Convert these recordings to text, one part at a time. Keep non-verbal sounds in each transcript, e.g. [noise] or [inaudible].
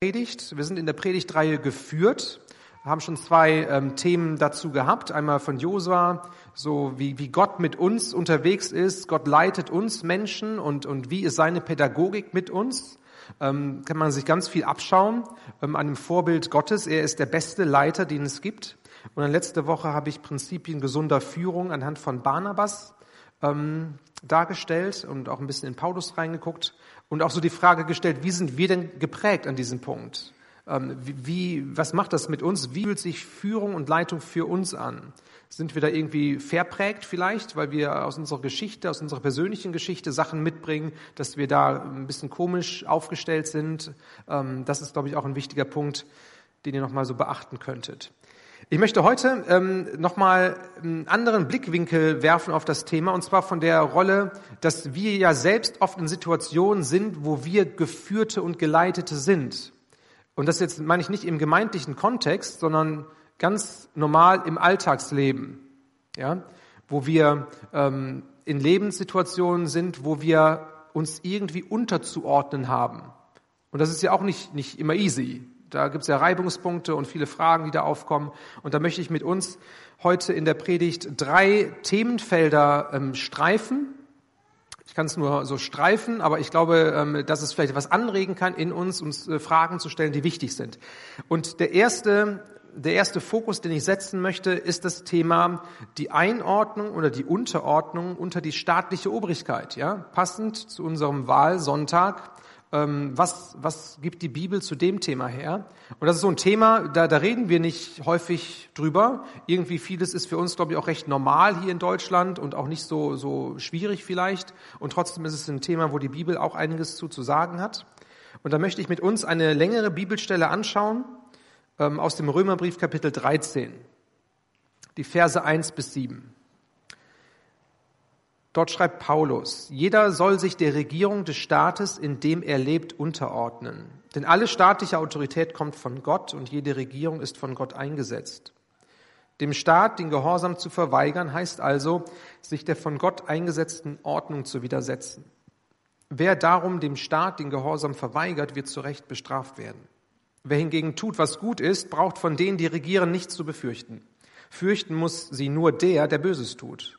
Predigt. Wir sind in der Predigtreihe geführt, haben schon zwei ähm, Themen dazu gehabt. Einmal von Josua, so wie, wie Gott mit uns unterwegs ist. Gott leitet uns Menschen und, und wie ist seine Pädagogik mit uns. Ähm, kann man sich ganz viel abschauen ähm, an dem Vorbild Gottes. Er ist der beste Leiter, den es gibt. Und dann letzte Woche habe ich Prinzipien gesunder Führung anhand von Barnabas ähm, dargestellt und auch ein bisschen in Paulus reingeguckt und auch so die Frage gestellt, wie sind wir denn geprägt an diesem Punkt? Ähm, wie, was macht das mit uns? Wie fühlt sich Führung und Leitung für uns an? Sind wir da irgendwie verprägt vielleicht, weil wir aus unserer Geschichte, aus unserer persönlichen Geschichte Sachen mitbringen, dass wir da ein bisschen komisch aufgestellt sind? Ähm, das ist, glaube ich, auch ein wichtiger Punkt, den ihr nochmal so beachten könntet. Ich möchte heute ähm, nochmal einen anderen Blickwinkel werfen auf das Thema, und zwar von der Rolle, dass wir ja selbst oft in Situationen sind, wo wir Geführte und Geleitete sind. Und das jetzt meine ich nicht im gemeindlichen Kontext, sondern ganz normal im Alltagsleben, ja, wo wir ähm, in Lebenssituationen sind, wo wir uns irgendwie unterzuordnen haben. Und das ist ja auch nicht, nicht immer easy. Da gibt es ja Reibungspunkte und viele Fragen, die da aufkommen. Und da möchte ich mit uns heute in der Predigt drei Themenfelder ähm, streifen. Ich kann es nur so streifen, aber ich glaube, ähm, dass es vielleicht etwas anregen kann in uns, uns äh, Fragen zu stellen, die wichtig sind. Und der erste, der erste Fokus, den ich setzen möchte, ist das Thema die Einordnung oder die Unterordnung unter die staatliche Obrigkeit. Ja, passend zu unserem Wahlsonntag was, was gibt die Bibel zu dem Thema her? Und das ist so ein Thema, da, da reden wir nicht häufig drüber. Irgendwie vieles ist für uns, glaube ich, auch recht normal hier in Deutschland und auch nicht so, so schwierig vielleicht. Und trotzdem ist es ein Thema, wo die Bibel auch einiges zu, zu sagen hat. Und da möchte ich mit uns eine längere Bibelstelle anschauen ähm, aus dem Römerbrief Kapitel 13, die Verse 1 bis 7. Dort schreibt Paulus, jeder soll sich der Regierung des Staates, in dem er lebt, unterordnen. Denn alle staatliche Autorität kommt von Gott und jede Regierung ist von Gott eingesetzt. Dem Staat den Gehorsam zu verweigern, heißt also, sich der von Gott eingesetzten Ordnung zu widersetzen. Wer darum dem Staat den Gehorsam verweigert, wird zu Recht bestraft werden. Wer hingegen tut, was gut ist, braucht von denen, die regieren, nichts zu befürchten. Fürchten muss sie nur der, der Böses tut.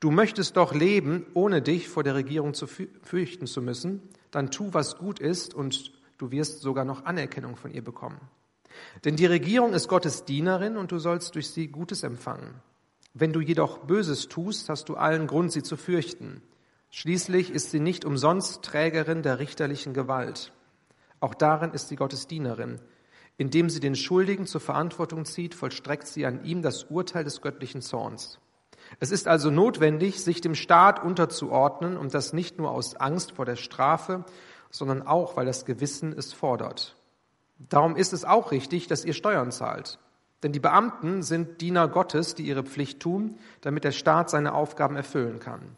Du möchtest doch leben, ohne dich vor der Regierung zu fürchten zu müssen, dann tu, was gut ist, und du wirst sogar noch Anerkennung von ihr bekommen. Denn die Regierung ist Gottes Dienerin und du sollst durch sie Gutes empfangen. Wenn du jedoch Böses tust, hast du allen Grund, sie zu fürchten. Schließlich ist sie nicht umsonst Trägerin der richterlichen Gewalt. Auch darin ist sie Gottes Dienerin. Indem sie den Schuldigen zur Verantwortung zieht, vollstreckt sie an ihm das Urteil des göttlichen Zorns. Es ist also notwendig, sich dem Staat unterzuordnen und das nicht nur aus Angst vor der Strafe, sondern auch, weil das Gewissen es fordert. Darum ist es auch richtig, dass ihr Steuern zahlt. Denn die Beamten sind Diener Gottes, die ihre Pflicht tun, damit der Staat seine Aufgaben erfüllen kann.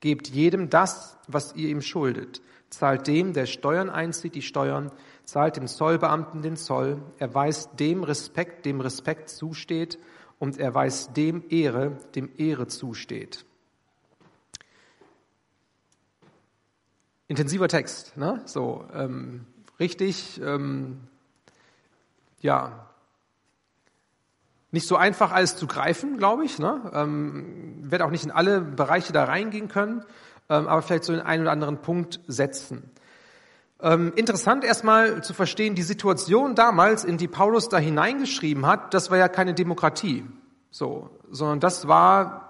Gebt jedem das, was ihr ihm schuldet. Zahlt dem, der Steuern einzieht, die Steuern, zahlt dem Zollbeamten den Zoll, erweist dem Respekt, dem Respekt zusteht und er weiß dem Ehre, dem Ehre zusteht. Intensiver Text, ne? So ähm, richtig, ähm, ja, nicht so einfach alles zu greifen, glaube ich. Ne? Ähm, werde auch nicht in alle Bereiche da reingehen können, ähm, aber vielleicht so den einen oder anderen Punkt setzen. Ähm, interessant erstmal zu verstehen, die Situation damals, in die Paulus da hineingeschrieben hat, das war ja keine Demokratie, so, sondern das war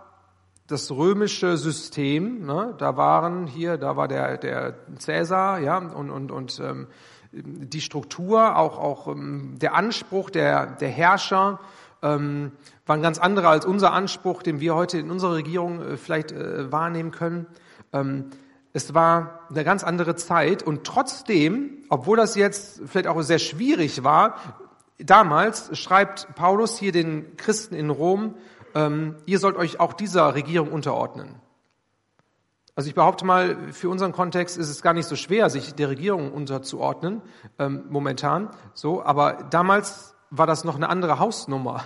das römische System. Ne? Da waren hier, da war der der Cäsar, ja, und und und ähm, die Struktur, auch auch ähm, der Anspruch der der Herrscher ähm, waren ganz andere als unser Anspruch, den wir heute in unserer Regierung äh, vielleicht äh, wahrnehmen können. Ähm, es war eine ganz andere Zeit und trotzdem, obwohl das jetzt vielleicht auch sehr schwierig war, damals schreibt Paulus hier den Christen in Rom, ähm, ihr sollt euch auch dieser Regierung unterordnen. Also ich behaupte mal, für unseren Kontext ist es gar nicht so schwer, sich der Regierung unterzuordnen, ähm, momentan, so, aber damals war das noch eine andere Hausnummer.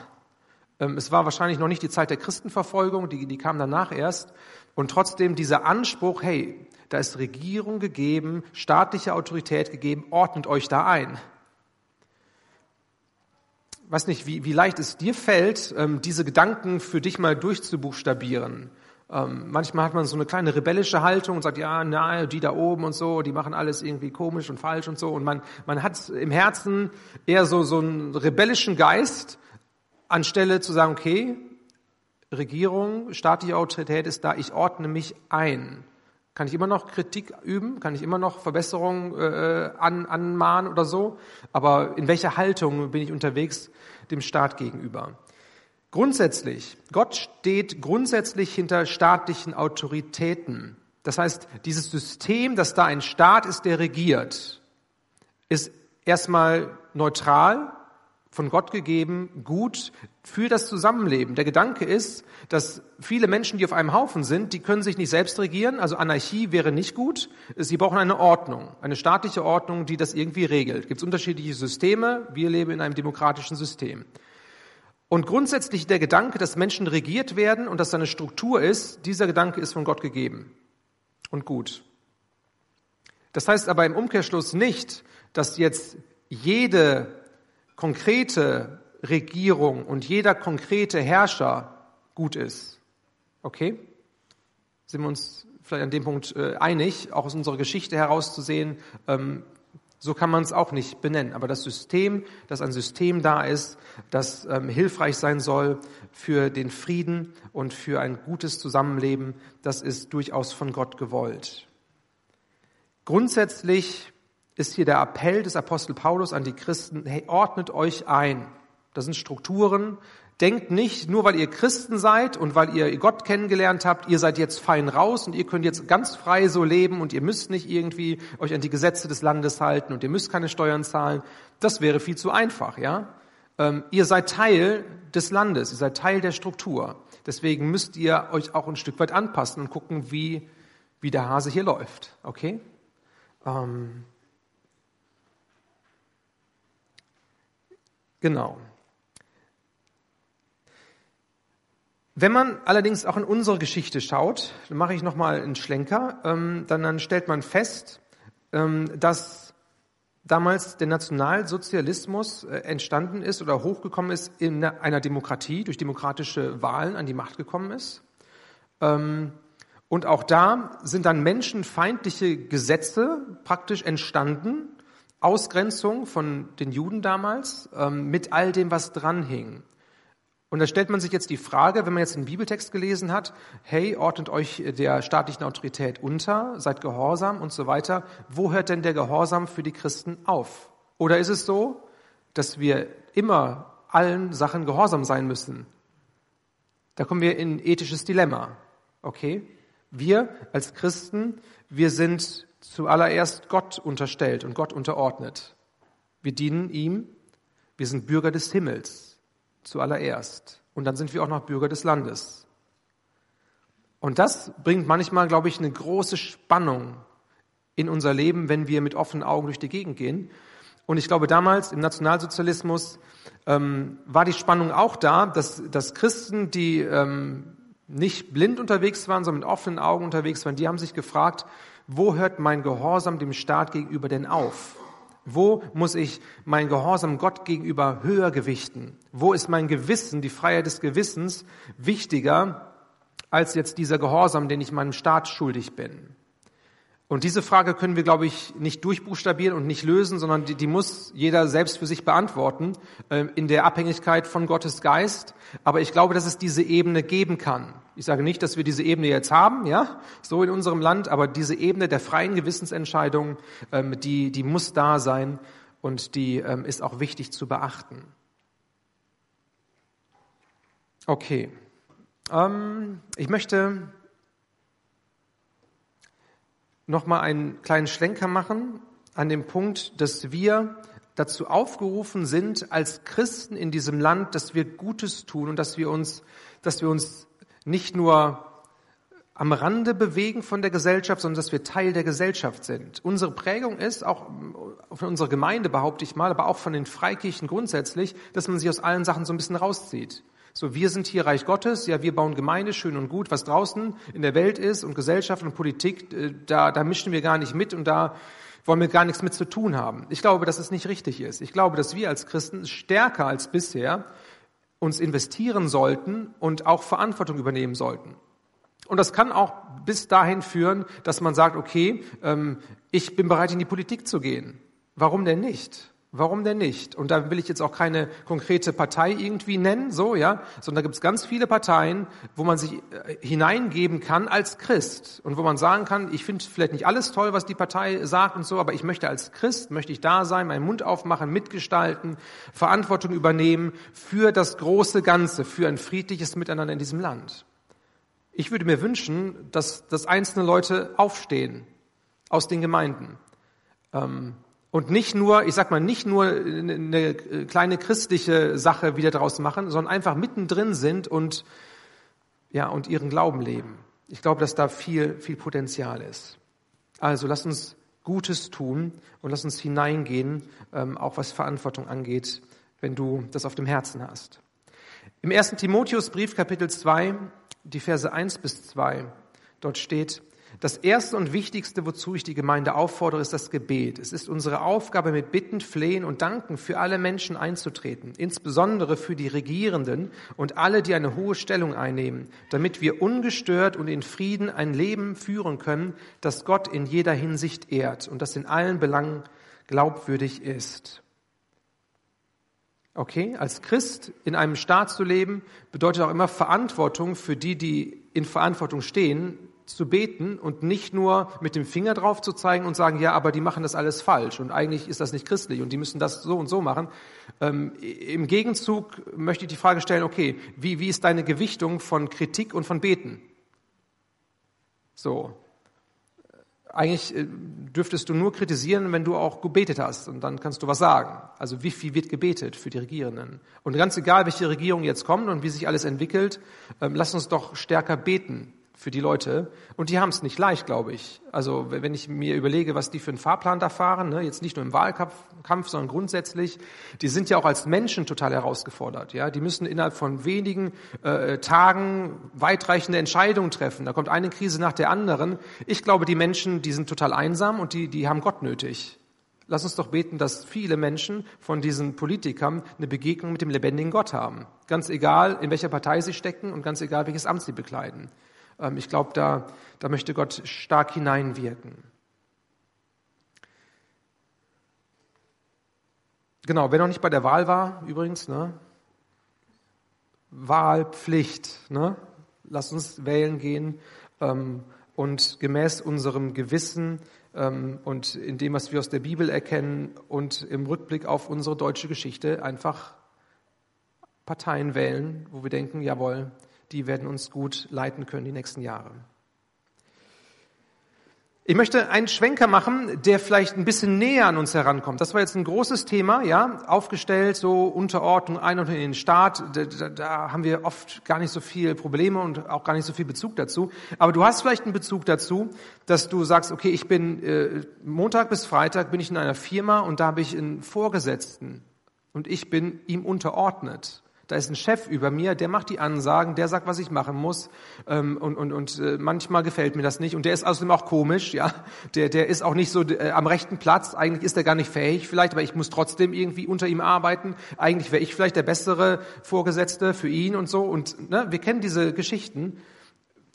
Ähm, es war wahrscheinlich noch nicht die Zeit der Christenverfolgung, die, die kam danach erst. Und trotzdem dieser Anspruch, hey, da ist Regierung gegeben, staatliche Autorität gegeben, ordnet euch da ein. weiß nicht, wie, wie leicht es dir fällt, ähm, diese Gedanken für dich mal durchzubuchstabieren. Ähm, manchmal hat man so eine kleine rebellische Haltung und sagt, ja, na, die da oben und so, die machen alles irgendwie komisch und falsch und so. Und man, man hat im Herzen eher so, so einen rebellischen Geist, anstelle zu sagen, okay, Regierung, staatliche Autorität ist da, ich ordne mich ein. Kann ich immer noch Kritik üben? Kann ich immer noch Verbesserungen äh, an, anmahnen oder so? Aber in welcher Haltung bin ich unterwegs dem Staat gegenüber? Grundsätzlich, Gott steht grundsätzlich hinter staatlichen Autoritäten. Das heißt, dieses System, dass da ein Staat ist, der regiert, ist erstmal neutral, von Gott gegeben, gut für das Zusammenleben. Der Gedanke ist, dass viele Menschen, die auf einem Haufen sind, die können sich nicht selbst regieren, also Anarchie wäre nicht gut. Sie brauchen eine Ordnung, eine staatliche Ordnung, die das irgendwie regelt. Es gibt unterschiedliche Systeme, wir leben in einem demokratischen System. Und grundsätzlich der Gedanke, dass Menschen regiert werden und dass da eine Struktur ist, dieser Gedanke ist von Gott gegeben und gut. Das heißt aber im Umkehrschluss nicht, dass jetzt jede konkrete Regierung und jeder konkrete Herrscher gut ist. Okay? Sind wir uns vielleicht an dem Punkt äh, einig, auch aus unserer Geschichte herauszusehen, ähm, so kann man es auch nicht benennen. Aber das System, dass ein System da ist, das ähm, hilfreich sein soll für den Frieden und für ein gutes Zusammenleben, das ist durchaus von Gott gewollt. Grundsätzlich ist hier der Appell des Apostel Paulus an die Christen, hey, ordnet euch ein. Das sind Strukturen. Denkt nicht, nur weil ihr Christen seid und weil ihr Gott kennengelernt habt, ihr seid jetzt fein raus und ihr könnt jetzt ganz frei so leben und ihr müsst nicht irgendwie euch an die Gesetze des Landes halten und ihr müsst keine Steuern zahlen. Das wäre viel zu einfach, ja. Ähm, ihr seid Teil des Landes, ihr seid Teil der Struktur. Deswegen müsst ihr euch auch ein Stück weit anpassen und gucken, wie, wie der Hase hier läuft, okay? Ähm, Genau. Wenn man allerdings auch in unsere Geschichte schaut, dann mache ich nochmal einen Schlenker, ähm, dann, dann stellt man fest, ähm, dass damals der Nationalsozialismus äh, entstanden ist oder hochgekommen ist in einer Demokratie, durch demokratische Wahlen an die Macht gekommen ist. Ähm, und auch da sind dann menschenfeindliche Gesetze praktisch entstanden, Ausgrenzung von den Juden damals ähm, mit all dem, was dranhing. Und da stellt man sich jetzt die Frage, wenn man jetzt den Bibeltext gelesen hat, hey, ordnet euch der staatlichen Autorität unter, seid gehorsam und so weiter. Wo hört denn der Gehorsam für die Christen auf? Oder ist es so, dass wir immer allen Sachen gehorsam sein müssen? Da kommen wir in ethisches Dilemma. Okay? Wir als Christen, wir sind zuallererst Gott unterstellt und Gott unterordnet. Wir dienen ihm, wir sind Bürger des Himmels zuallererst. Und dann sind wir auch noch Bürger des Landes. Und das bringt manchmal, glaube ich, eine große Spannung in unser Leben, wenn wir mit offenen Augen durch die Gegend gehen. Und ich glaube, damals im Nationalsozialismus ähm, war die Spannung auch da, dass, dass Christen, die ähm, nicht blind unterwegs waren, sondern mit offenen Augen unterwegs waren, die haben sich gefragt, wo hört mein Gehorsam dem Staat gegenüber denn auf? Wo muss ich mein Gehorsam Gott gegenüber höher gewichten? Wo ist mein Gewissen, die Freiheit des Gewissens wichtiger als jetzt dieser Gehorsam, den ich meinem Staat schuldig bin? Und diese Frage können wir, glaube ich, nicht durchbuchstabieren und nicht lösen, sondern die, die muss jeder selbst für sich beantworten, äh, in der Abhängigkeit von Gottes Geist. Aber ich glaube, dass es diese Ebene geben kann. Ich sage nicht, dass wir diese Ebene jetzt haben, ja, so in unserem Land, aber diese Ebene der freien Gewissensentscheidung, ähm, die, die muss da sein und die ähm, ist auch wichtig zu beachten. Okay. Ähm, ich möchte nochmal einen kleinen Schlenker machen an dem Punkt, dass wir dazu aufgerufen sind, als Christen in diesem Land, dass wir Gutes tun und dass wir uns, dass wir uns nicht nur am Rande bewegen von der Gesellschaft, sondern dass wir Teil der Gesellschaft sind. Unsere Prägung ist, auch von unserer Gemeinde behaupte ich mal, aber auch von den Freikirchen grundsätzlich, dass man sich aus allen Sachen so ein bisschen rauszieht. So, wir sind hier Reich Gottes, ja, wir bauen Gemeinde, schön und gut. Was draußen in der Welt ist und Gesellschaft und Politik, äh, da, da mischen wir gar nicht mit und da wollen wir gar nichts mit zu tun haben. Ich glaube, dass es nicht richtig ist. Ich glaube, dass wir als Christen stärker als bisher uns investieren sollten und auch Verantwortung übernehmen sollten. Und das kann auch bis dahin führen, dass man sagt, okay, ähm, ich bin bereit, in die Politik zu gehen. Warum denn nicht? Warum denn nicht? Und da will ich jetzt auch keine konkrete Partei irgendwie nennen, so, ja, sondern da gibt es ganz viele Parteien, wo man sich äh, hineingeben kann als Christ und wo man sagen kann, ich finde vielleicht nicht alles toll, was die Partei sagt und so, aber ich möchte als Christ, möchte ich da sein, meinen Mund aufmachen, mitgestalten, Verantwortung übernehmen für das große Ganze, für ein friedliches Miteinander in diesem Land. Ich würde mir wünschen, dass, dass einzelne Leute aufstehen aus den Gemeinden. Ähm, und nicht nur, ich sag mal, nicht nur eine kleine christliche Sache wieder draus machen, sondern einfach mittendrin sind und, ja, und ihren Glauben leben. Ich glaube, dass da viel, viel Potenzial ist. Also lass uns Gutes tun und lass uns hineingehen, ähm, auch was Verantwortung angeht, wenn du das auf dem Herzen hast. Im ersten Timotheusbrief, Kapitel 2, die Verse 1 bis 2, dort steht, das erste und wichtigste, wozu ich die Gemeinde auffordere, ist das Gebet. Es ist unsere Aufgabe, mit Bitten, Flehen und Danken für alle Menschen einzutreten, insbesondere für die Regierenden und alle, die eine hohe Stellung einnehmen, damit wir ungestört und in Frieden ein Leben führen können, das Gott in jeder Hinsicht ehrt und das in allen Belangen glaubwürdig ist. Okay, als Christ in einem Staat zu leben, bedeutet auch immer Verantwortung für die, die in Verantwortung stehen, zu beten und nicht nur mit dem Finger drauf zu zeigen und sagen, ja, aber die machen das alles falsch und eigentlich ist das nicht christlich und die müssen das so und so machen. Ähm, Im Gegenzug möchte ich die Frage stellen, okay, wie, wie ist deine Gewichtung von Kritik und von Beten? So. Eigentlich äh, dürftest du nur kritisieren, wenn du auch gebetet hast und dann kannst du was sagen. Also wie viel wird gebetet für die Regierenden? Und ganz egal, welche Regierung jetzt kommt und wie sich alles entwickelt, ähm, lass uns doch stärker beten für die Leute. Und die haben es nicht leicht, glaube ich. Also wenn ich mir überlege, was die für einen Fahrplan da fahren, ne, jetzt nicht nur im Wahlkampf, sondern grundsätzlich, die sind ja auch als Menschen total herausgefordert. Ja, die müssen innerhalb von wenigen äh, Tagen weitreichende Entscheidungen treffen. Da kommt eine Krise nach der anderen. Ich glaube, die Menschen, die sind total einsam und die, die haben Gott nötig. Lass uns doch beten, dass viele Menschen von diesen Politikern eine Begegnung mit dem lebendigen Gott haben. Ganz egal, in welcher Partei sie stecken und ganz egal, welches Amt sie bekleiden. Ähm, ich glaube, da, da möchte Gott stark hineinwirken. Genau, wer noch nicht bei der Wahl war, übrigens, ne? Wahlpflicht, ne? Lass uns wählen gehen ähm, und gemäß unserem Gewissen ähm, und in dem, was wir aus der Bibel erkennen und im Rückblick auf unsere deutsche Geschichte einfach Parteien wählen, wo wir denken, jawohl, die werden uns gut leiten können die nächsten Jahre. Ich möchte einen Schwenker machen, der vielleicht ein bisschen näher an uns herankommt. Das war jetzt ein großes Thema, ja, aufgestellt, so Unterordnung, Einordnung in den Staat. Da, da, da haben wir oft gar nicht so viele Probleme und auch gar nicht so viel Bezug dazu. Aber du hast vielleicht einen Bezug dazu, dass du sagst, okay, ich bin äh, Montag bis Freitag bin ich in einer Firma und da habe ich einen Vorgesetzten und ich bin ihm unterordnet. Da ist ein Chef über mir, der macht die Ansagen, der sagt, was ich machen muss. Ähm, und und, und äh, manchmal gefällt mir das nicht. Und der ist außerdem auch komisch, ja. Der, der ist auch nicht so äh, am rechten Platz. Eigentlich ist er gar nicht fähig vielleicht, aber ich muss trotzdem irgendwie unter ihm arbeiten. Eigentlich wäre ich vielleicht der bessere Vorgesetzte für ihn und so. Und ne, wir kennen diese Geschichten.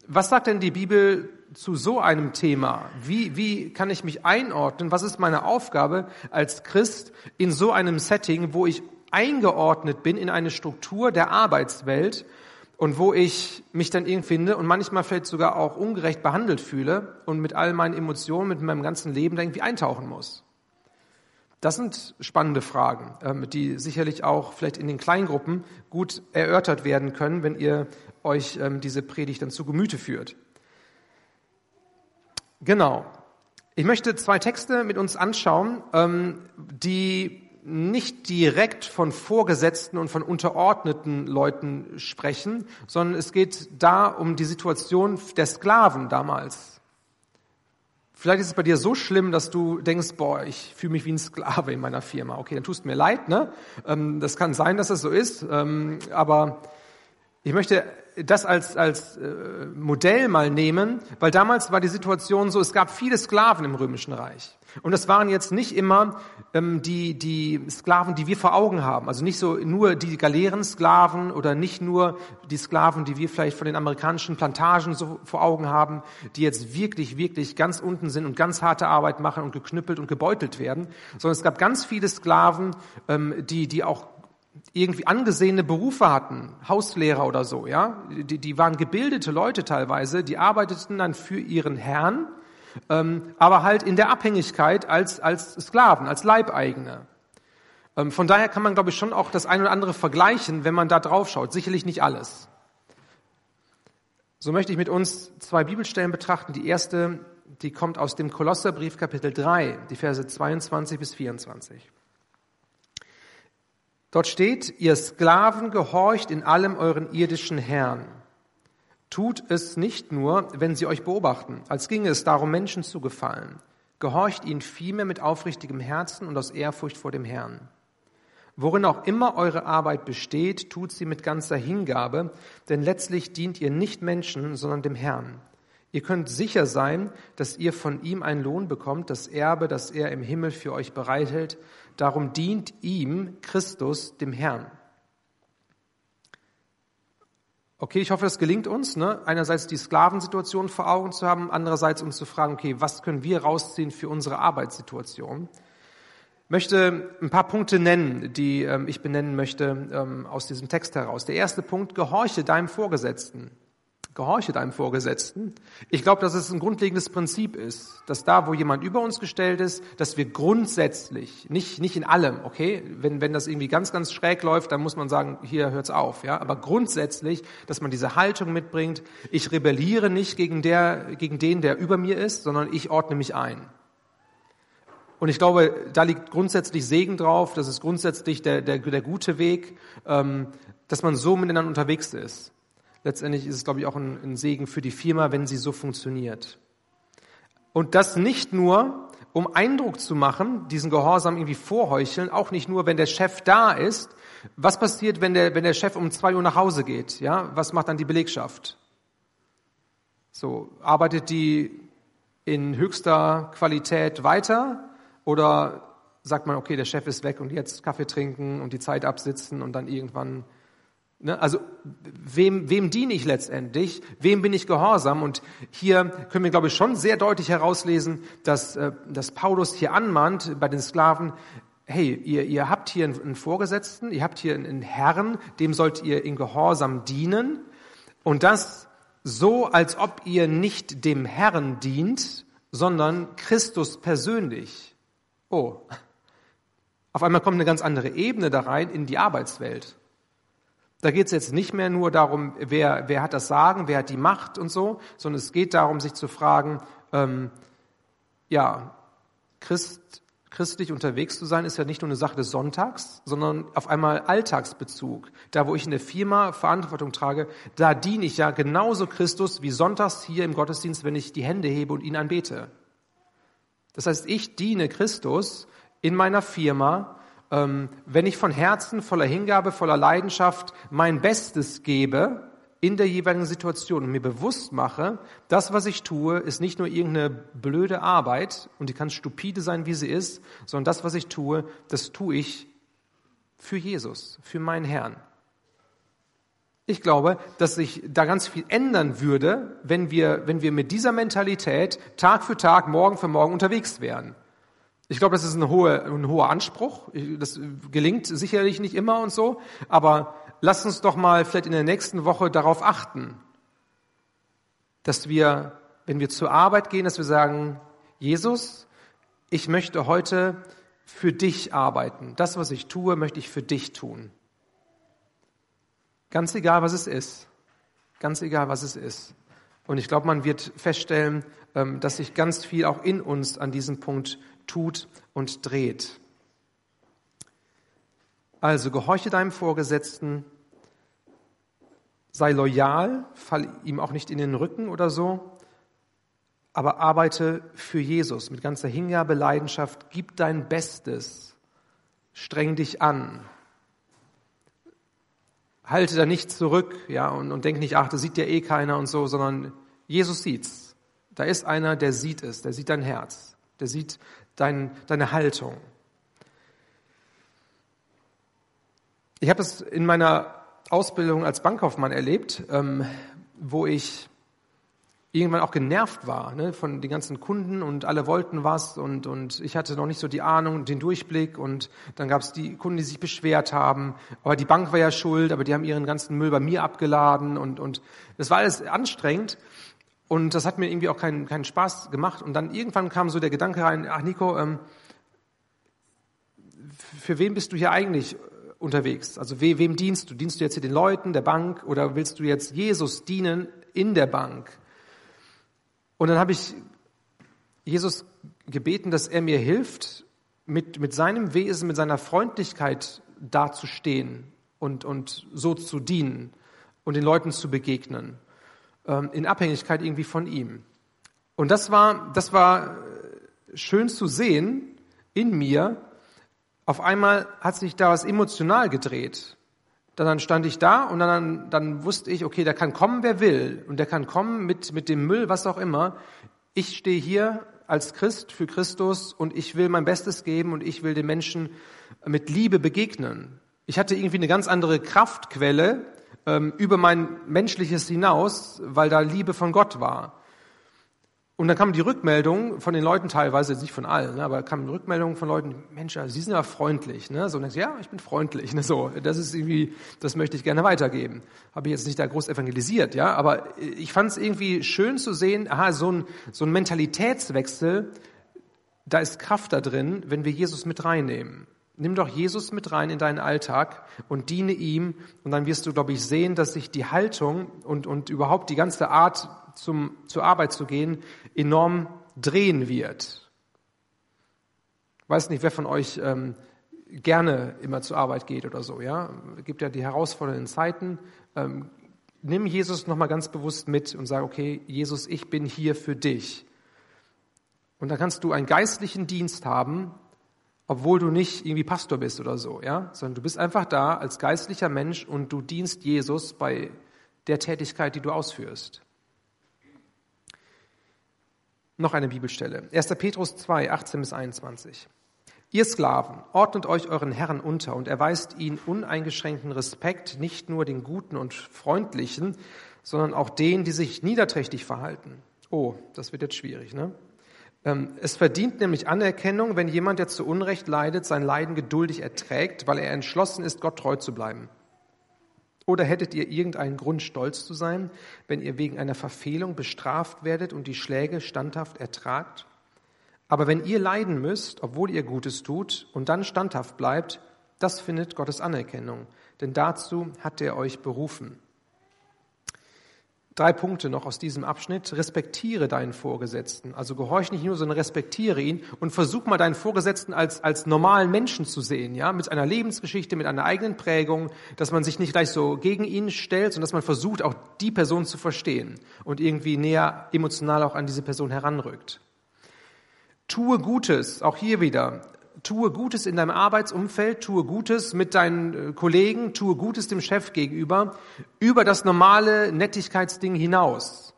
Was sagt denn die Bibel zu so einem Thema? Wie, wie kann ich mich einordnen? Was ist meine Aufgabe als Christ in so einem Setting, wo ich eingeordnet bin in eine Struktur der Arbeitswelt und wo ich mich dann irgendwie finde und manchmal vielleicht sogar auch ungerecht behandelt fühle und mit all meinen Emotionen, mit meinem ganzen Leben da irgendwie eintauchen muss. Das sind spannende Fragen, ähm, die sicherlich auch vielleicht in den Kleingruppen gut erörtert werden können, wenn ihr euch ähm, diese Predigt dann zu Gemüte führt. Genau. Ich möchte zwei Texte mit uns anschauen, ähm, die nicht direkt von Vorgesetzten und von unterordneten Leuten sprechen, sondern es geht da um die Situation der Sklaven damals. Vielleicht ist es bei dir so schlimm, dass du denkst, boah, ich fühle mich wie ein Sklave in meiner Firma. Okay, dann tust mir leid, ne? Ähm, das kann sein, dass es so ist, ähm, aber Ich möchte das als, als äh, Modell mal nehmen, weil damals war die Situation so, es gab viele Sklaven im Römischen Reich. Und das waren jetzt nicht immer ähm, die, die Sklaven, die wir vor Augen haben. Also nicht so nur die Galeerensklaven oder nicht nur die Sklaven, die wir vielleicht von den amerikanischen Plantagen so vor Augen haben, die jetzt wirklich, wirklich ganz unten sind und ganz harte Arbeit machen und geknüppelt und gebeutelt werden, sondern es gab ganz viele Sklaven, ähm, die, die auch irgendwie angesehene Berufe hatten, Hauslehrer oder so, ja, die, die waren gebildete Leute teilweise, die arbeiteten dann für ihren Herrn, ähm, aber halt in der Abhängigkeit als, als Sklaven, als Leibeigene. Ähm, von daher kann man, glaube ich, schon auch das eine oder andere vergleichen, wenn man da drauf schaut. Sicherlich nicht alles. So möchte ich mit uns zwei Bibelstellen betrachten. Die erste, die kommt aus dem Kolosserbrief Kapitel 3, die Verse 22 bis 24. Dort steht, ihr Sklaven gehorcht in allem euren irdischen Herrn. Tut es nicht nur, wenn sie euch beobachten, als ginge es darum, Menschen zu gefallen. Gehorcht ihnen vielmehr mit aufrichtigem Herzen und aus Ehrfurcht vor dem Herrn. Worin auch immer eure Arbeit besteht, tut sie mit ganzer Hingabe, denn letztlich dient ihr nicht Menschen, sondern dem Herrn. Ihr könnt sicher sein, dass ihr von ihm einen Lohn bekommt, das Erbe, das er im Himmel für euch bereithält, Darum dient ihm Christus, dem Herrn. Okay, ich hoffe, das gelingt uns, ne? einerseits die Sklavensituation vor Augen zu haben, andererseits uns zu fragen, okay, was können wir rausziehen für unsere Arbeitssituation? Ich möchte ein paar Punkte nennen, die ähm, ich benennen möchte ähm, aus diesem Text heraus. Der erste Punkt, gehorche deinem Vorgesetzten. Gehorche deinem Vorgesetzten. Ich glaube, dass es ein grundlegendes Prinzip ist, dass da, wo jemand über uns gestellt ist, dass wir grundsätzlich, nicht, nicht in allem, okay? Wenn, wenn das irgendwie ganz, ganz schräg läuft, dann muss man sagen, hier hört's auf, ja? Aber grundsätzlich, dass man diese Haltung mitbringt, ich rebelliere nicht gegen der, gegen den, der über mir ist, sondern ich ordne mich ein. Und ich glaube, da liegt grundsätzlich Segen drauf, das ist grundsätzlich der, der, der gute Weg, ähm, dass man so miteinander unterwegs ist. Letztendlich ist es, glaube ich, auch ein, ein Segen für die Firma, wenn sie so funktioniert. Und das nicht nur, um Eindruck zu machen, diesen Gehorsam irgendwie vorheucheln, auch nicht nur, wenn der Chef da ist. Was passiert, wenn der, wenn der Chef um zwei Uhr nach Hause geht? Ja, was macht dann die Belegschaft? So, arbeitet die in höchster Qualität weiter oder sagt man, okay, der Chef ist weg und jetzt Kaffee trinken und die Zeit absitzen und dann irgendwann? Also wem, wem diene ich letztendlich? Wem bin ich gehorsam? Und hier können wir, glaube ich, schon sehr deutlich herauslesen, dass, äh, dass Paulus hier anmahnt bei den Sklaven, hey, ihr, ihr habt hier einen Vorgesetzten, ihr habt hier einen Herrn, dem sollt ihr in Gehorsam dienen. Und das so, als ob ihr nicht dem Herrn dient, sondern Christus persönlich. Oh, auf einmal kommt eine ganz andere Ebene da rein in die Arbeitswelt. Da geht es jetzt nicht mehr nur darum, wer, wer hat das Sagen, wer hat die Macht und so, sondern es geht darum, sich zu fragen, ähm, ja, Christ, christlich unterwegs zu sein, ist ja nicht nur eine Sache des Sonntags, sondern auf einmal Alltagsbezug. Da, wo ich in der Firma Verantwortung trage, da diene ich ja genauso Christus wie sonntags hier im Gottesdienst, wenn ich die Hände hebe und ihn anbete. Das heißt, ich diene Christus in meiner Firma, ähm, wenn ich von Herzen voller Hingabe, voller Leidenschaft mein Bestes gebe in der jeweiligen Situation und mir bewusst mache, das, was ich tue, ist nicht nur irgendeine blöde Arbeit und die kann stupide sein, wie sie ist, sondern das, was ich tue, das tue ich für Jesus, für meinen Herrn. Ich glaube, dass sich da ganz viel ändern würde, wenn wir, wenn wir mit dieser Mentalität Tag für Tag, Morgen für Morgen unterwegs wären. Ich glaube, das ist ein hoher, ein hoher Anspruch. Das gelingt sicherlich nicht immer und so. Aber lasst uns doch mal vielleicht in der nächsten Woche darauf achten, dass wir, wenn wir zur Arbeit gehen, dass wir sagen, Jesus, ich möchte heute für dich arbeiten. Das, was ich tue, möchte ich für dich tun. Ganz egal, was es ist. Ganz egal, was es ist. Und ich glaube, man wird feststellen, ähm, dass sich ganz viel auch in uns an diesem Punkt tut und dreht. Also gehorche deinem Vorgesetzten, sei loyal, fall ihm auch nicht in den Rücken oder so, aber arbeite für Jesus mit ganzer Hingabe, Leidenschaft, gib dein Bestes, streng dich an. halte da nicht zurück, ja, und, und denke nicht, ach, das sieht ja eh keiner und so, sondern Jesus sieht's. Da ist einer, der sieht es, der sieht dein Herz, der sieht dein, deine Haltung. Ich habe es in meiner Ausbildung als Bankkaufmann erlebt, ähm, wo ich irgendwann auch genervt war ne, von den ganzen Kunden und alle wollten was und, und ich hatte noch nicht so die Ahnung und den Durchblick und dann gab es die Kunden, die sich beschwert haben, aber die Bank war ja schuld, aber die haben ihren ganzen Müll bei mir abgeladen und, und das war alles anstrengend und das hat mir irgendwie auch keinen, keinen Spaß gemacht und dann irgendwann kam so der Gedanke rein, ach Nico, ähm, für wen bist du hier eigentlich unterwegs? Also we, wem dienst du? Dienst du jetzt hier den Leuten, der Bank oder willst du jetzt Jesus dienen in der Bank? Und dann habe ich Jesus gebeten, dass er mir hilft, mit, mit seinem Wesen, mit seiner Freundlichkeit dazustehen und, und so zu dienen und den Leuten zu begegnen, in Abhängigkeit irgendwie von ihm. Und das war, das war schön zu sehen in mir. Auf einmal hat sich da was emotional gedreht. Dann stand ich da und dann, dann wusste ich, okay, der kann kommen, wer will. Und der kann kommen mit, mit dem Müll, was auch immer. Ich stehe hier als Christ für Christus und ich will mein Bestes geben und ich will den Menschen mit Liebe begegnen. Ich hatte irgendwie eine ganz andere Kraftquelle ähm, über mein menschliches hinaus, weil da Liebe von Gott war. Und dann kam die Rückmeldung von den Leuten teilweise, nicht von allen, ne, aber kam die Rückmeldung von Leuten, Mensch, also Sie sind ja freundlich. Ne? So, und dann, ja, ich bin freundlich. [laughs] Ne? So, das ist irgendwie, das möchte ich gerne weitergeben. Habe ich jetzt nicht da groß evangelisiert, ja, aber ich fand es irgendwie schön zu sehen, aha, so ein, so ein Mentalitätswechsel, da ist Kraft da drin, wenn wir Jesus mit reinnehmen. Nimm doch Jesus mit rein in deinen Alltag und diene ihm und dann wirst du, glaube ich, sehen, dass sich die Haltung und, und überhaupt die ganze Art zum, zur Arbeit zu gehen enorm drehen wird. Ich weiß nicht, wer von euch ähm, gerne immer zur Arbeit geht oder so. Ja, gibt ja die herausfordernden Zeiten. Ähm, nimm Jesus noch mal ganz bewusst mit und sag: Okay, Jesus, ich bin hier für dich. Und dann kannst du einen geistlichen Dienst haben, obwohl du nicht irgendwie Pastor bist oder so, ja, sondern du bist einfach da als geistlicher Mensch und du dienst Jesus bei der Tätigkeit, die du ausführst. Noch eine Bibelstelle. 1. Petrus 2, 18 bis 21. Ihr Sklaven, ordnet euch euren Herren unter und erweist ihnen uneingeschränkten Respekt, nicht nur den Guten und Freundlichen, sondern auch denen, die sich niederträchtig verhalten. Oh, das wird jetzt schwierig, ne? Ähm, es verdient nämlich Anerkennung, wenn jemand, der zu Unrecht leidet, sein Leiden geduldig erträgt, weil er entschlossen ist, Gott treu zu bleiben. Oder hättet ihr irgendeinen Grund, stolz zu sein, wenn ihr wegen einer Verfehlung bestraft werdet und die Schläge standhaft ertragt? Aber wenn ihr leiden müsst, obwohl ihr Gutes tut und dann standhaft bleibt, das findet Gottes Anerkennung, denn dazu hat er euch berufen. Drei Punkte noch aus diesem Abschnitt. Respektiere deinen Vorgesetzten. Also gehorch nicht nur, sondern respektiere ihn und versuch mal deinen Vorgesetzten als, als normalen Menschen zu sehen, ja, mit einer Lebensgeschichte, mit einer eigenen Prägung, dass man sich nicht gleich so gegen ihn stellt, sondern dass man versucht, auch die Person zu verstehen und irgendwie näher emotional auch an diese Person heranrückt. Tue Gutes, auch hier wieder tue Gutes in deinem Arbeitsumfeld, tue Gutes mit deinen äh, Kollegen, tue Gutes dem Chef gegenüber, über das normale Nettigkeitsding hinaus.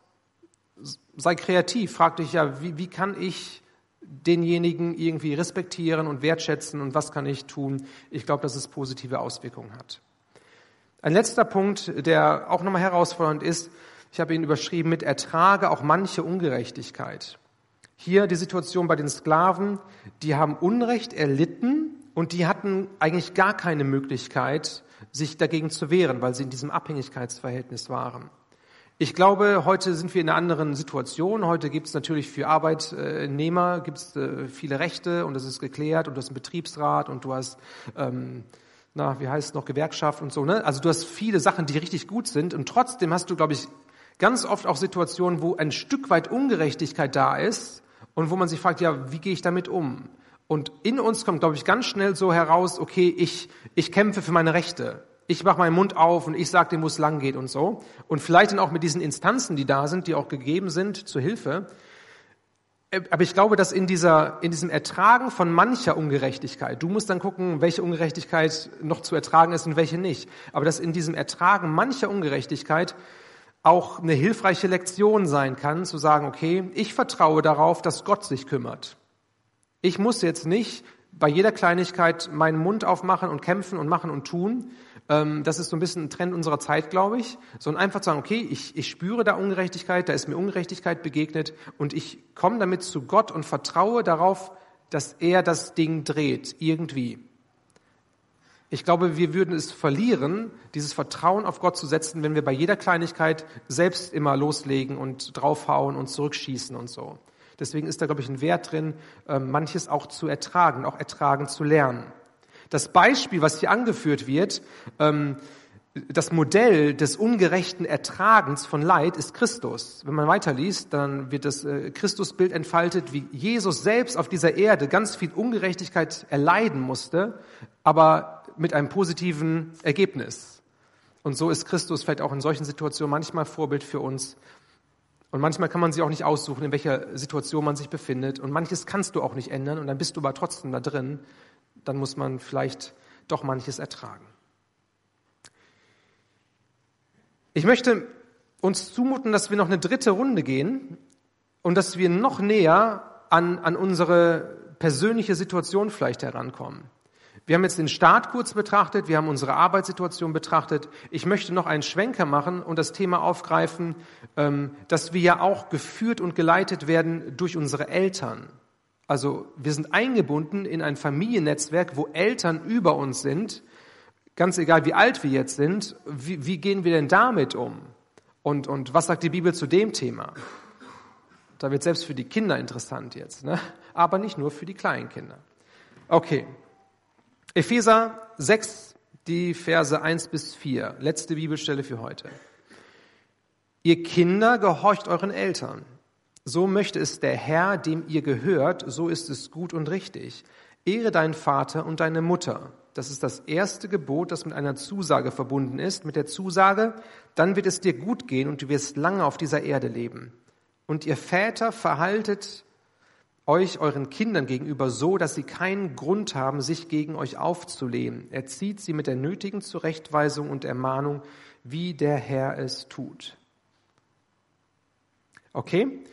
Sei kreativ, frag dich ja, wie, wie kann ich denjenigen irgendwie respektieren und wertschätzen und was kann ich tun? Ich glaube, dass es positive Auswirkungen hat. Ein letzter Punkt, der auch nochmal herausfordernd ist, ich habe ihn überschrieben mit Ertrage auch manche Ungerechtigkeit. Hier die Situation bei den Sklaven, die haben Unrecht erlitten und die hatten eigentlich gar keine Möglichkeit, sich dagegen zu wehren, weil sie in diesem Abhängigkeitsverhältnis waren. Ich glaube, heute sind wir in einer anderen Situation. Heute gibt es natürlich für Arbeitnehmer gibt's äh, viele Rechte und das ist geklärt und du hast einen Betriebsrat und du hast, ähm, na, wie heißt es noch, Gewerkschaft und so. Ne? Also du hast viele Sachen, die richtig gut sind und trotzdem hast du, glaube ich, ganz oft auch Situationen, wo ein Stück weit Ungerechtigkeit da ist und wo man sich fragt, ja, wie gehe ich damit um? Und in uns kommt, glaube ich, ganz schnell so heraus, okay, ich, ich kämpfe für meine Rechte. Ich mache meinen Mund auf und ich sage dem, wo es lang geht und so. Und vielleicht dann auch mit diesen Instanzen, die da sind, die auch gegeben sind, zur Hilfe. Äh, aber ich glaube, dass in, dieser, in diesem Ertragen von mancher Ungerechtigkeit, du musst dann gucken, welche Ungerechtigkeit noch zu ertragen ist und welche nicht, aber dass in diesem Ertragen mancher Ungerechtigkeit auch eine hilfreiche Lektion sein kann, zu sagen, okay, ich vertraue darauf, dass Gott sich kümmert. Ich muss jetzt nicht bei jeder Kleinigkeit meinen Mund aufmachen und kämpfen und machen und tun. Ähm, das ist so ein bisschen ein Trend unserer Zeit, glaube ich. Sondern einfach zu sagen, okay, ich, ich spüre da Ungerechtigkeit, da ist mir Ungerechtigkeit begegnet und ich komme damit zu Gott und vertraue darauf, dass er das Ding dreht, irgendwie. Ich glaube, wir würden es verlieren, dieses Vertrauen auf Gott zu setzen, wenn wir bei jeder Kleinigkeit selbst immer loslegen und draufhauen und zurückschießen und so. Deswegen ist da, glaube ich, ein Wert drin, ähm, manches auch zu ertragen, auch ertragen zu lernen. Das Beispiel, was hier angeführt wird, ähm, das Modell des ungerechten Ertragens von Leid ist Christus. Wenn man weiterliest, dann wird das äh, Christusbild entfaltet, wie Jesus selbst auf dieser Erde ganz viel Ungerechtigkeit erleiden musste, aber mit einem positiven Ergebnis. Und so ist Christus vielleicht auch in solchen Situationen manchmal Vorbild für uns. Und manchmal kann man sich auch nicht aussuchen, in welcher Situation man sich befindet. Und manches kannst du auch nicht ändern und dann bist du aber trotzdem da drin. Dann muss man vielleicht doch manches ertragen. Ich möchte uns zumuten, dass wir noch eine dritte Runde gehen und dass wir noch näher an, an unsere persönliche Situation vielleicht herankommen. Wir haben jetzt den Start kurz betrachtet, wir haben unsere Arbeitssituation betrachtet. Ich möchte noch einen Schwenker machen und das Thema aufgreifen, ähm, dass wir ja auch geführt und geleitet werden durch unsere Eltern. Also wir sind eingebunden in ein Familiennetzwerk, wo Eltern über uns sind, ganz egal wie alt wir jetzt sind, wie, wie gehen wir denn damit um? Und, und was sagt die Bibel zu dem Thema? Da wird selbst für die Kinder interessant jetzt, ne? aber nicht nur für die kleinen Kinder. Okay. Epheser 6, die Verse 1 bis 4, letzte Bibelstelle für heute. Ihr Kinder gehorcht euren Eltern. So möchte es der Herr, dem ihr gehört, so ist es gut und richtig. Ehre deinen Vater und deine Mutter. Das ist das erste Gebot, das mit einer Zusage verbunden ist, mit der Zusage, dann wird es dir gut gehen und du wirst lange auf dieser Erde leben. Und ihr Väter verhaltet euch euren Kindern gegenüber so, dass sie keinen Grund haben, sich gegen euch aufzulehnen. Erzieht sie mit der nötigen Zurechtweisung und Ermahnung, wie der Herr es tut. Okay?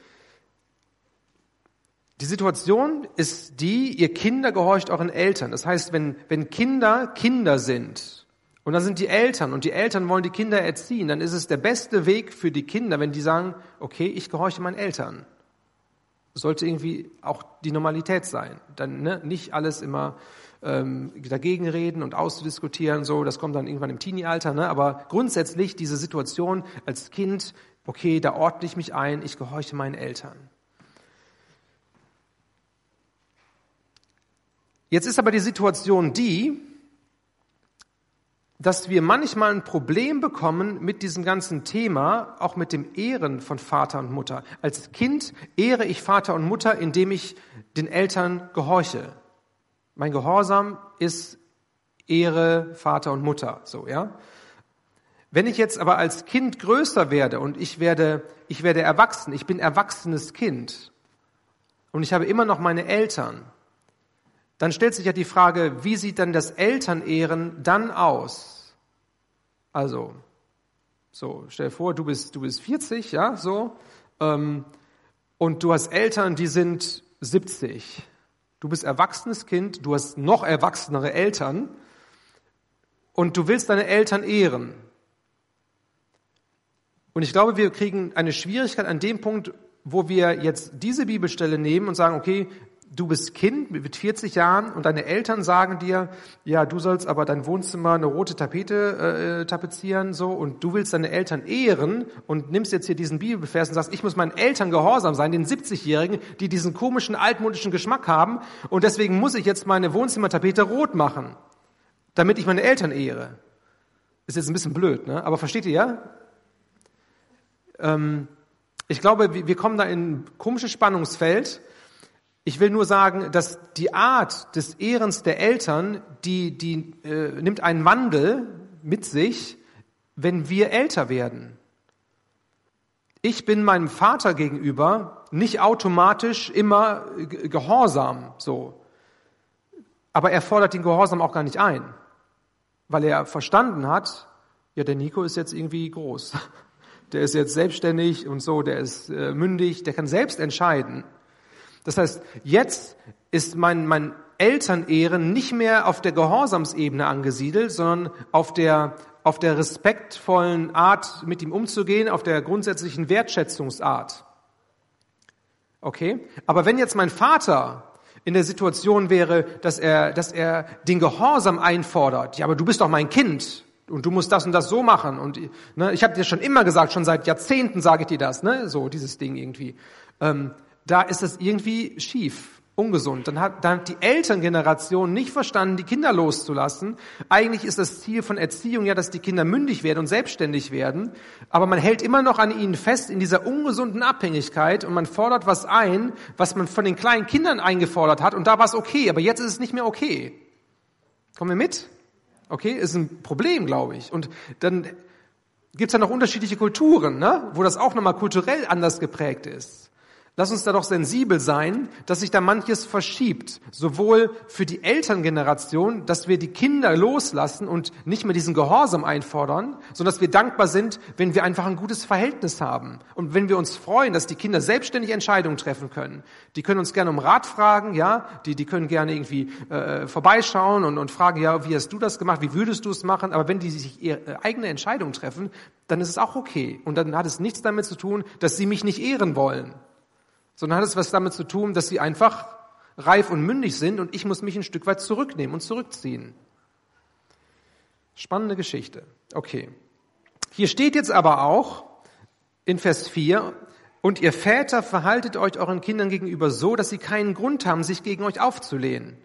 Die Situation ist die, ihr Kinder gehorcht euren Eltern. Das heißt, wenn, wenn Kinder Kinder sind und dann sind die Eltern und die Eltern wollen die Kinder erziehen, dann ist es der beste Weg für die Kinder, wenn die sagen, okay, ich gehorche meinen Eltern. Sollte irgendwie auch die Normalität sein. Dann ne, nicht alles immer ähm, dagegen reden und auszudiskutieren, so, das kommt dann irgendwann im Teenie-Alter, ne? aber grundsätzlich diese Situation als Kind, okay, da ordne ich mich ein, ich gehorche meinen Eltern. Jetzt ist aber die Situation die, dass wir manchmal ein Problem bekommen mit diesem ganzen Thema, auch mit dem Ehren von Vater und Mutter. Als Kind ehre ich Vater und Mutter, indem ich den Eltern gehorche. Mein Gehorsam ist Ehre Vater und Mutter, so, ja. Wenn ich jetzt aber als Kind größer werde und ich werde, ich werde erwachsen, ich bin erwachsenes Kind und ich habe immer noch meine Eltern, dann stellt sich ja die Frage, wie sieht dann das Elternehren dann aus? Also, so, stell dir vor, du bist, du bist 40, ja, so, ähm, und du hast Eltern, die sind 70. Du bist erwachsenes Kind, du hast noch erwachsenere Eltern und du willst deine Eltern ehren. Und ich glaube, wir kriegen eine Schwierigkeit an dem Punkt, wo wir jetzt diese Bibelstelle nehmen und sagen, okay, du bist Kind mit 40 Jahren und deine Eltern sagen dir, ja, du sollst aber dein Wohnzimmer eine rote Tapete äh, tapezieren so und du willst deine Eltern ehren und nimmst jetzt hier diesen Bibelvers und sagst, ich muss meinen Eltern gehorsam sein, den 70-Jährigen, die diesen komischen altmodischen Geschmack haben und deswegen muss ich jetzt meine Wohnzimmertapete rot machen, damit ich meine Eltern ehre. Ist jetzt ein bisschen blöd, ne? Aber versteht ihr ja? Ähm, ich glaube, wir kommen da in ein komisches Spannungsfeld ich will nur sagen, dass die Art des Ehrens der Eltern, die, die äh, nimmt einen Wandel mit sich, wenn wir älter werden. ich bin meinem Vater gegenüber nicht automatisch immer gehorsam, so. Aber er fordert den Gehorsam auch gar nicht ein, weil er verstanden hat, ja, der Nico ist jetzt irgendwie groß. [laughs] Der ist jetzt selbstständig und so, der ist äh, mündig, der kann selbst entscheiden. Das heißt, jetzt ist mein, mein Elternehren nicht mehr auf der Gehorsamsebene angesiedelt, sondern auf der, auf der respektvollen Art, mit ihm umzugehen, auf der grundsätzlichen Wertschätzungsart. Okay? Aber wenn jetzt mein Vater in der Situation wäre, dass er, dass er den Gehorsam einfordert, ja, aber du bist doch mein Kind und du musst das und das so machen und ne, ich habe dir schon immer gesagt, schon seit Jahrzehnten sage ich dir das, ne, so dieses Ding irgendwie. Ähm, da ist es irgendwie schief ungesund. Dann hat, dann hat die Elterngeneration nicht verstanden, die Kinder loszulassen. Eigentlich ist das Ziel von Erziehung ja, dass die Kinder mündig werden und selbstständig werden. Aber man hält immer noch an ihnen fest in dieser ungesunden Abhängigkeit und man fordert was ein, was man von den kleinen Kindern eingefordert hat. Und da war es okay, aber jetzt ist es nicht mehr okay. Kommen wir mit? Okay, ist ein Problem, glaube ich. Und dann gibt es ja noch unterschiedliche Kulturen, ne? wo das auch nochmal kulturell anders geprägt ist. Lass uns da doch sensibel sein, dass sich da manches verschiebt, sowohl für die Elterngeneration, dass wir die Kinder loslassen und nicht mehr diesen Gehorsam einfordern, sondern dass wir dankbar sind, wenn wir einfach ein gutes Verhältnis haben und wenn wir uns freuen, dass die Kinder selbstständig Entscheidungen treffen können. Die können uns gerne um Rat fragen, ja, die, die können gerne irgendwie äh, vorbeischauen und, und fragen, ja, wie hast du das gemacht, wie würdest du es machen, aber wenn die sich ihre eigene Entscheidung treffen, dann ist es auch okay. Und dann hat es nichts damit zu tun, dass sie mich nicht ehren wollen sondern hat es was damit zu tun, dass sie einfach reif und mündig sind und ich muss mich ein Stück weit zurücknehmen und zurückziehen. Spannende Geschichte. Okay. Hier steht jetzt aber auch in Vers 4, und ihr Väter verhaltet euch euren Kindern gegenüber so, dass sie keinen Grund haben, sich gegen euch aufzulehnen.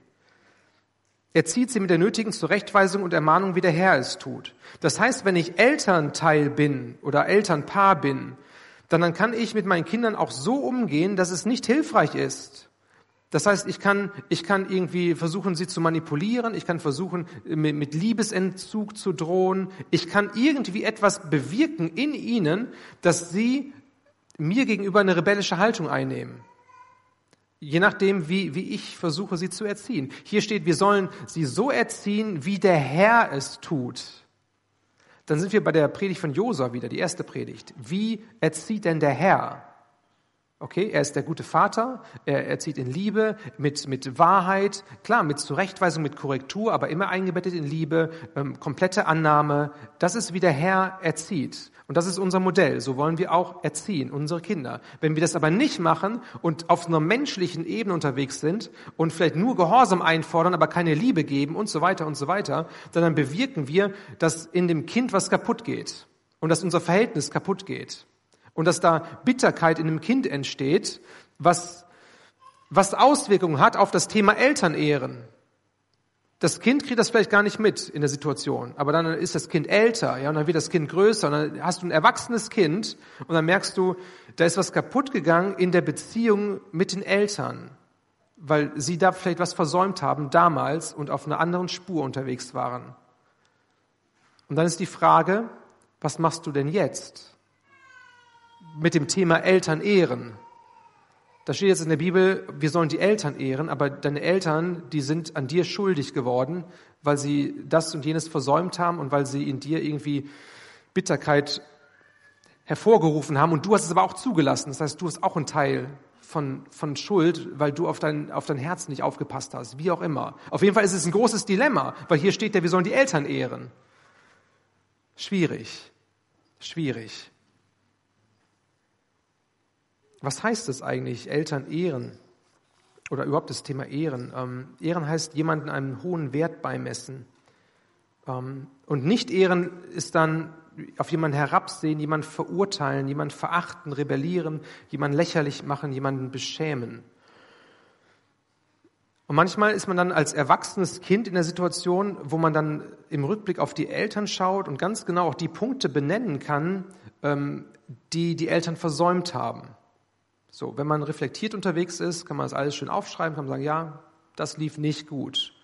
Er zieht sie mit der nötigen Zurechtweisung und Ermahnung, wie der Herr es tut. Das heißt, wenn ich Elternteil bin oder Elternpaar bin, dann, kann ich mit meinen Kindern auch so umgehen, dass es nicht hilfreich ist. Das heißt, ich kann, ich kann irgendwie versuchen, sie zu manipulieren, ich kann versuchen, mit Liebesentzug zu drohen, ich kann irgendwie etwas bewirken in ihnen, dass sie mir gegenüber eine rebellische Haltung einnehmen. Je nachdem, wie, wie ich versuche, sie zu erziehen. Hier steht, wir sollen sie so erziehen, wie der Herr es tut. Dann sind wir bei der Predigt von Josua wieder, die erste Predigt. Wie erzieht denn der Herr? Okay, er ist der gute Vater, er erzieht in Liebe, mit, mit Wahrheit, klar, mit Zurechtweisung, mit Korrektur, aber immer eingebettet in Liebe, ähm, komplette Annahme. Das ist, wie der Herr erzieht. Und das ist unser Modell. So wollen wir auch erziehen, unsere Kinder. Wenn wir das aber nicht machen und auf einer menschlichen Ebene unterwegs sind und vielleicht nur Gehorsam einfordern, aber keine Liebe geben und so weiter und so weiter, dann bewirken wir, dass in dem Kind was kaputt geht und dass unser Verhältnis kaputt geht und dass da Bitterkeit in dem Kind entsteht, was, was Auswirkungen hat auf das Thema Elternehren. Das Kind kriegt das vielleicht gar nicht mit in der Situation, aber dann ist das Kind älter, ja, und dann wird das Kind größer, und dann hast du ein erwachsenes Kind, und dann merkst du, da ist was kaputt gegangen in der Beziehung mit den Eltern, weil sie da vielleicht was versäumt haben damals und auf einer anderen Spur unterwegs waren. Und dann ist die Frage, was machst du denn jetzt mit dem Thema Eltern ehren? Da steht jetzt in der Bibel, wir sollen die Eltern ehren, aber deine Eltern, die sind an dir schuldig geworden, weil sie das und jenes versäumt haben und weil sie in dir irgendwie Bitterkeit hervorgerufen haben und du hast es aber auch zugelassen. Das heißt, du hast auch einen Teil von, von Schuld, weil du auf dein, auf dein Herz nicht aufgepasst hast, wie auch immer. Auf jeden Fall ist es ein großes Dilemma, weil hier steht ja, wir sollen die Eltern ehren. Schwierig, schwierig. Was heißt es eigentlich, Eltern ehren? Oder überhaupt das Thema Ehren. Ähm, ehren heißt, jemanden einen hohen Wert beimessen. Ähm, und nicht ehren ist dann auf jemanden herabsehen, jemanden verurteilen, jemanden verachten, rebellieren, jemanden lächerlich machen, jemanden beschämen. Und manchmal ist man dann als erwachsenes Kind in der Situation, wo man dann im Rückblick auf die Eltern schaut und ganz genau auch die Punkte benennen kann, ähm, die die Eltern versäumt haben. So, wenn man reflektiert unterwegs ist, kann man das alles schön aufschreiben, kann man sagen, ja, das lief nicht gut.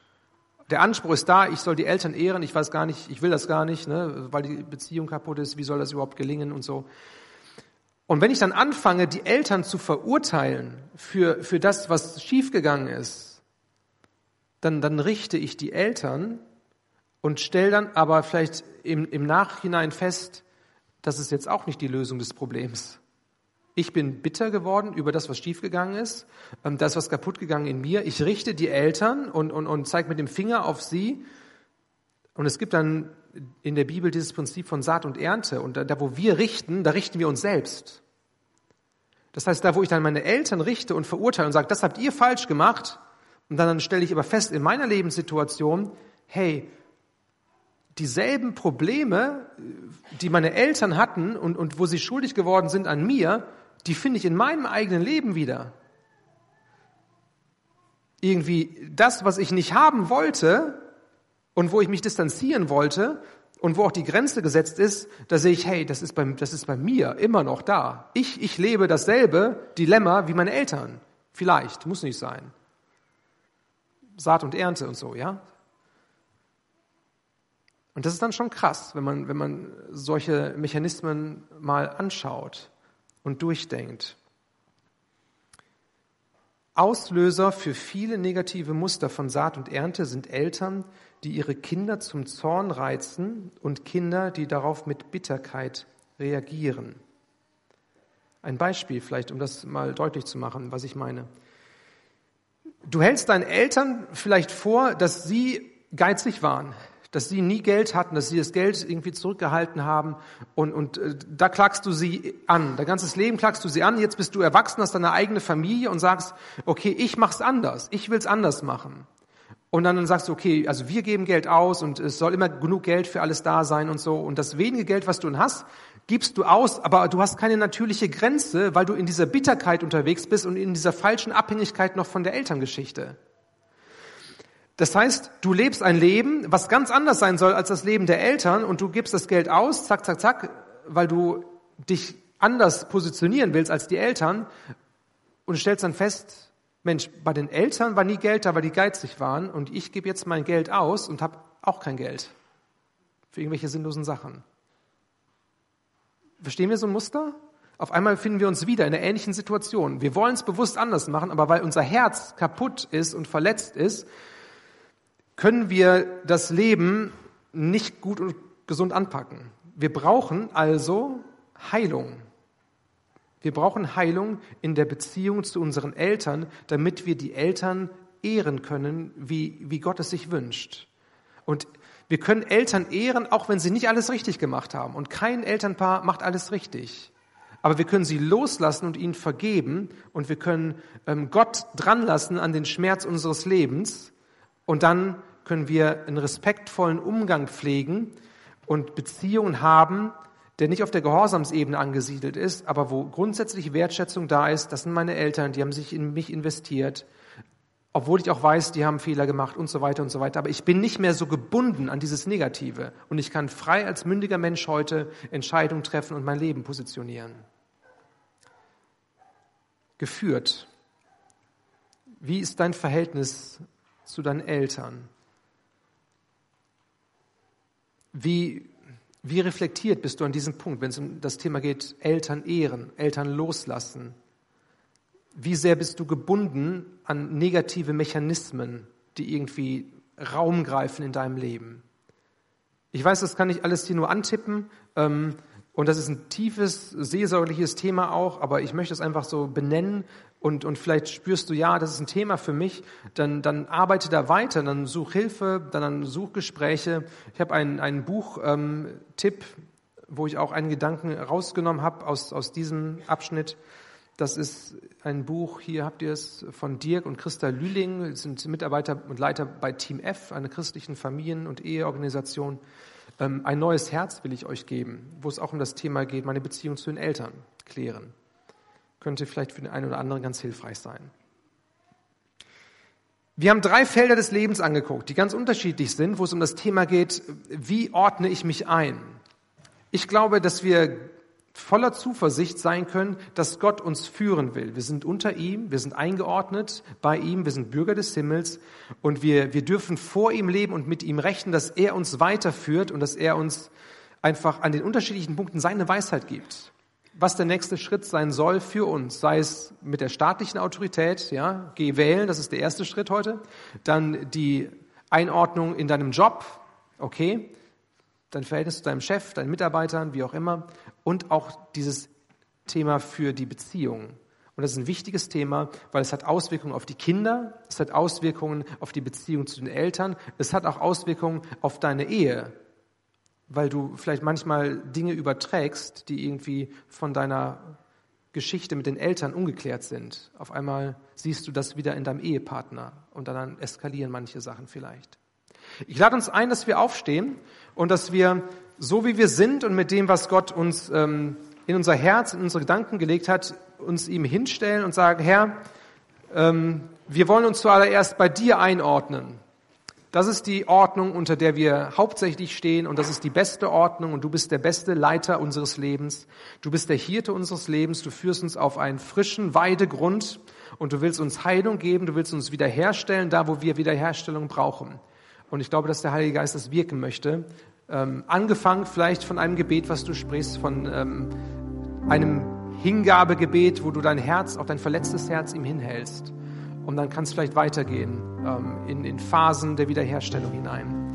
Der Anspruch ist da, ich soll die Eltern ehren, ich weiß gar nicht, ich will das gar nicht, ne, weil die Beziehung kaputt ist, wie soll das überhaupt gelingen und so. Und wenn ich dann anfange, die Eltern zu verurteilen für, für das, was schiefgegangen ist, dann, dann richte ich die Eltern und stelle dann aber vielleicht im, im Nachhinein fest, das ist jetzt auch nicht die Lösung des Problems. Ich bin bitter geworden über das, was schiefgegangen ist. Ähm, da ist was kaputt gegangen in mir. Ich richte die Eltern und, und, und zeige mit dem Finger auf sie. Und es gibt dann in der Bibel dieses Prinzip von Saat und Ernte. Und da, da, wo wir richten, da richten wir uns selbst. Das heißt, da, wo ich dann meine Eltern richte und verurteile und sage, das habt ihr falsch gemacht, und dann, dann stelle ich aber fest in meiner Lebenssituation, hey, dieselben Probleme, die meine Eltern hatten und, und wo sie schuldig geworden sind an mir, die finde ich in meinem eigenen Leben wieder. Irgendwie das, was ich nicht haben wollte und wo ich mich distanzieren wollte und wo auch die Grenze gesetzt ist, da sehe ich, hey, das ist bei, das ist bei mir immer noch da. Ich, ich lebe dasselbe Dilemma wie meine Eltern. Vielleicht, muss nicht sein. Saat und Ernte und so, ja? Und das ist dann schon krass, wenn man, wenn man solche Mechanismen mal anschaut und durchdenkt. Auslöser für viele negative Muster von Saat und Ernte sind Eltern, die ihre Kinder zum Zorn reizen und Kinder, die darauf mit Bitterkeit reagieren. Ein Beispiel vielleicht, um das mal deutlich zu machen, was ich meine. Du hältst deinen Eltern vielleicht vor, dass sie geizig waren, dass sie nie Geld hatten, dass sie das Geld irgendwie zurückgehalten haben und, und äh, da klagst du sie an. Dein ganzes Leben klagst du sie an, jetzt bist du erwachsen, hast deine eigene Familie und sagst, okay, ich mach's anders, ich will's anders machen. Und dann sagst du, okay, also wir geben Geld aus und es soll immer genug Geld für alles da sein und so. Und das wenige Geld, was du hast, gibst du aus, aber du hast keine natürliche Grenze, weil du in dieser Bitterkeit unterwegs bist und in dieser falschen Abhängigkeit noch von der Elterngeschichte. Das heißt, du lebst ein Leben, was ganz anders sein soll als das Leben der Eltern und du gibst das Geld aus, zack, zack, zack, weil du dich anders positionieren willst als die Eltern und stellst dann fest, Mensch, bei den Eltern war nie Geld da, weil die geizig waren und ich gebe jetzt mein Geld aus und habe auch kein Geld für irgendwelche sinnlosen Sachen. Verstehen wir so ein Muster? Auf einmal finden wir uns wieder in einer ähnlichen Situation. Wir wollen es bewusst anders machen, aber weil unser Herz kaputt ist und verletzt ist, können wir das Leben nicht gut und gesund anpacken. Wir brauchen also Heilung. Wir brauchen Heilung in der Beziehung zu unseren Eltern, damit wir die Eltern ehren können, wie, wie Gott es sich wünscht. Und wir können Eltern ehren, auch wenn sie nicht alles richtig gemacht haben. Und kein Elternpaar macht alles richtig. Aber wir können sie loslassen und ihnen vergeben und wir können ähm, Gott dranlassen an den Schmerz unseres Lebens und dann können wir einen respektvollen Umgang pflegen und Beziehungen haben, der nicht auf der Gehorsamsebene angesiedelt ist, aber wo grundsätzlich Wertschätzung da ist. Das sind meine Eltern, die haben sich in mich investiert, obwohl ich auch weiß, die haben Fehler gemacht und so weiter und so weiter. Aber ich bin nicht mehr so gebunden an dieses Negative und ich kann frei als mündiger Mensch heute Entscheidungen treffen und mein Leben positionieren. Geführt. Wie ist dein Verhältnis zu deinen Eltern? Wie, wie reflektiert bist du an diesem Punkt, wenn es um das Thema geht, Eltern ehren, Eltern loslassen? Wie sehr bist du gebunden an negative Mechanismen, die irgendwie Raum greifen in deinem Leben? Ich weiß, das kann ich alles hier nur antippen. Ähm, und das ist ein tiefes, seelsorgliches Thema auch, aber ich möchte es einfach so benennen und, und vielleicht spürst du, ja, das ist ein Thema für mich, dann, dann arbeite da weiter, dann such Hilfe, dann, dann such Gespräche. Ich habe einen, einen Buch-Tipp, ähm, wo ich auch einen Gedanken rausgenommen habe aus, aus diesem Abschnitt. Das ist ein Buch, hier habt ihr es, von Dirk und Christa Lühling, sind Mitarbeiter und Leiter bei Team F, einer christlichen Familien- und Eheorganisation. Ähm, ein neues Herz will ich euch geben, wo es auch um das Thema geht, meine Beziehung zu den Eltern klären. Könnte vielleicht für den einen oder anderen ganz hilfreich sein. Wir haben drei Felder des Lebens angeguckt, die ganz unterschiedlich sind, wo es um das Thema geht, wie ordne ich mich ein? Ich glaube, dass wir voller Zuversicht sein können, dass Gott uns führen will. Wir sind unter ihm, wir sind eingeordnet bei ihm, wir sind Bürger des Himmels und wir, wir dürfen vor ihm leben und mit ihm rechnen, dass er uns weiterführt und dass er uns einfach an den unterschiedlichen Punkten seine Weisheit gibt. Was der nächste Schritt sein soll für uns, sei es mit der staatlichen Autorität, ja, geh wählen, das ist der erste Schritt heute, dann die Einordnung in deinem Job, okay, dein Verhältnis zu deinem Chef, deinen Mitarbeitern, wie auch immer, und auch dieses Thema für die Beziehung. Und das ist ein wichtiges Thema, weil es hat Auswirkungen auf die Kinder, es hat Auswirkungen auf die Beziehung zu den Eltern, es hat auch Auswirkungen auf deine Ehe, weil du vielleicht manchmal Dinge überträgst, die irgendwie von deiner Geschichte mit den Eltern ungeklärt sind. Auf einmal siehst du das wieder in deinem Ehepartner und dann eskalieren manche Sachen vielleicht. Ich lade uns ein, dass wir aufstehen und dass wir so wie wir sind und mit dem, was Gott uns ähm, in unser Herz, in unsere Gedanken gelegt hat, uns ihm hinstellen und sagen, Herr, ähm, wir wollen uns zuallererst bei dir einordnen. Das ist die Ordnung, unter der wir hauptsächlich stehen und das ist die beste Ordnung und du bist der beste Leiter unseres Lebens. Du bist der Hirte unseres Lebens. Du führst uns auf einen frischen Weidegrund und du willst uns Heilung geben. Du willst uns wiederherstellen, da wo wir Wiederherstellung brauchen. Und ich glaube, dass der Heilige Geist das wirken möchte. Ähm, angefangen vielleicht von einem Gebet, was du sprichst, von ähm, einem Hingabegebet, wo du dein Herz, auch dein verletztes Herz ihm hinhältst. Und dann kann es vielleicht weitergehen ähm, in, in Phasen der Wiederherstellung hinein.